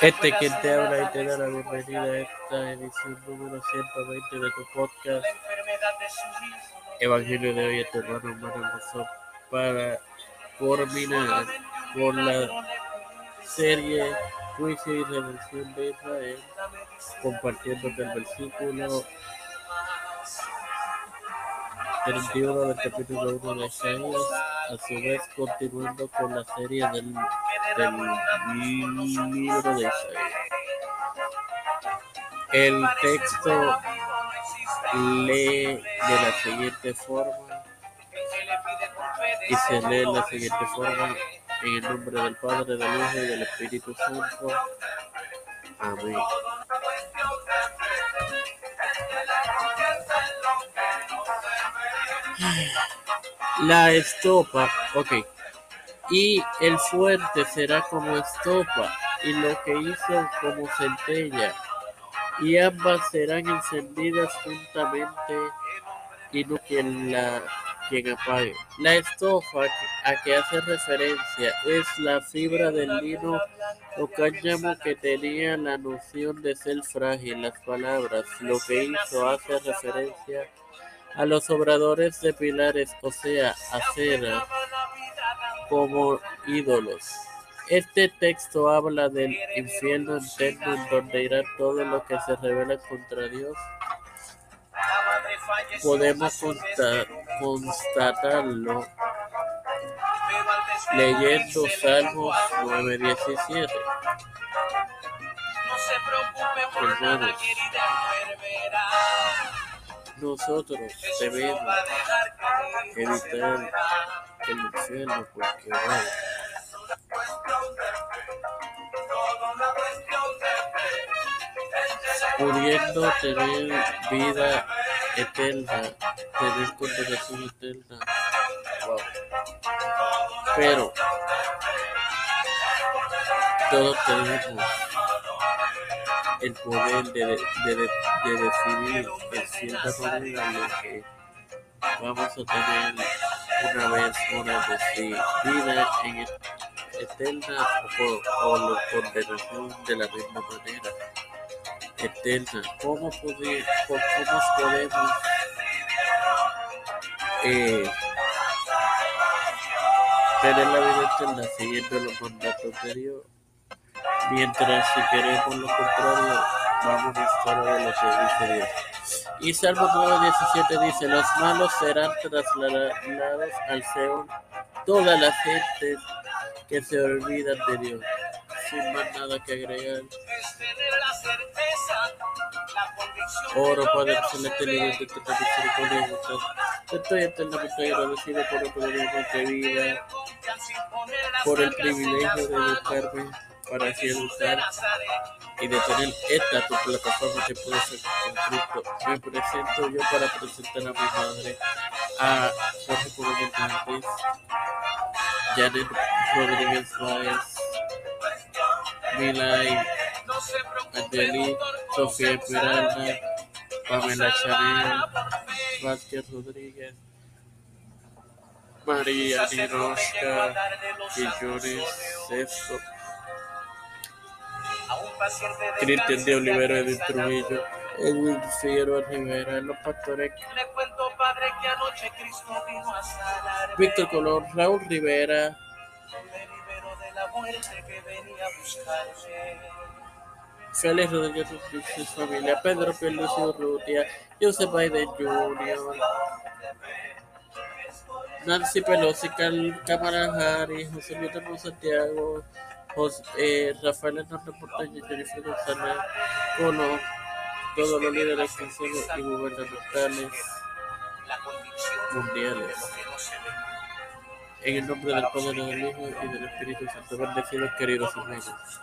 Este quien te habla y te da la bienvenida a esta edición número 120 de tu podcast. Evangelio de hoy tu hermano hermano para culminar con la serie Juicio y Redención de Israel compartiendo el versículo 31 del capítulo 1 de Isaías, a su vez continuando con la serie del, del libro de Isaías. El texto lee de la siguiente forma y se lee de la siguiente forma en el nombre del Padre, del Hijo y del Espíritu Santo. Amén. La estopa, ok. Y el fuerte será como estopa, y lo que hizo como centella, y ambas serán encendidas juntamente, y no quien la quien apague. La estofa a que hace referencia es la fibra del lino o cáñamo que tenía la noción de ser frágil. Las palabras, lo que hizo hace referencia los obradores de pilares, o sea, acera, como ídolos. Este texto habla del infierno eterno en donde irá todo lo que se revela contra Dios. Podemos constatarlo leyendo Salmos 9:17. Hermanos, nosotros debemos evitar el infierno porque bueno, pudiendo tener vida eterna, tener condenación eterna. Wow. Pero todos tenemos el poder de, de, de, de decidir en cierta manera lo que vamos a tener una vez una vida en eterna o, o la condenación de la misma manera eterna. ¿Cómo, poder, cómo podemos eh, tener la vida eterna siguiendo los mandatos de Dios? Mientras si queremos lo contrario, vamos a estar de lo que dice Dios. Y Salmo 9.17 dice, los malos serán trasladados al Seol, todas las gentes que se olvidan de Dios. Sin más nada que agregar. Oro, Padre Celeste, libre de tu misericordia y Estoy eternamente agradecido por el poder de vida, por el privilegio de educarme para así educar y de tener esta tu plataforma que puede ser con Cristo. Me presento yo para presentar a mi madre, a Jorge Coronel Montes, Janet Rodríguez Báez, Milay, Angeli, Sofía Peralta, Pamela Chanel, Vázquez Rodríguez, María Niroshka, Quillones, Sexto, Cristian de Olivero de Trujillo, Edwin Figueroa Rivera, los pastores. Víctor Colón, Raúl Rivera. Félix Rodríguez su familia, Pedro Pierluisi Urrutia, Joseph Biden Jr., Nancy Pelosi, Cámara Harris, José Luis de Santiago, José, eh, Rafael Hernández Porteño, Jennifer González, Colo, todos los líderes financieros y gubernamentales mundiales. En el nombre del Padre, del Hijo y del Espíritu Santo, bendecidos queridos amigos.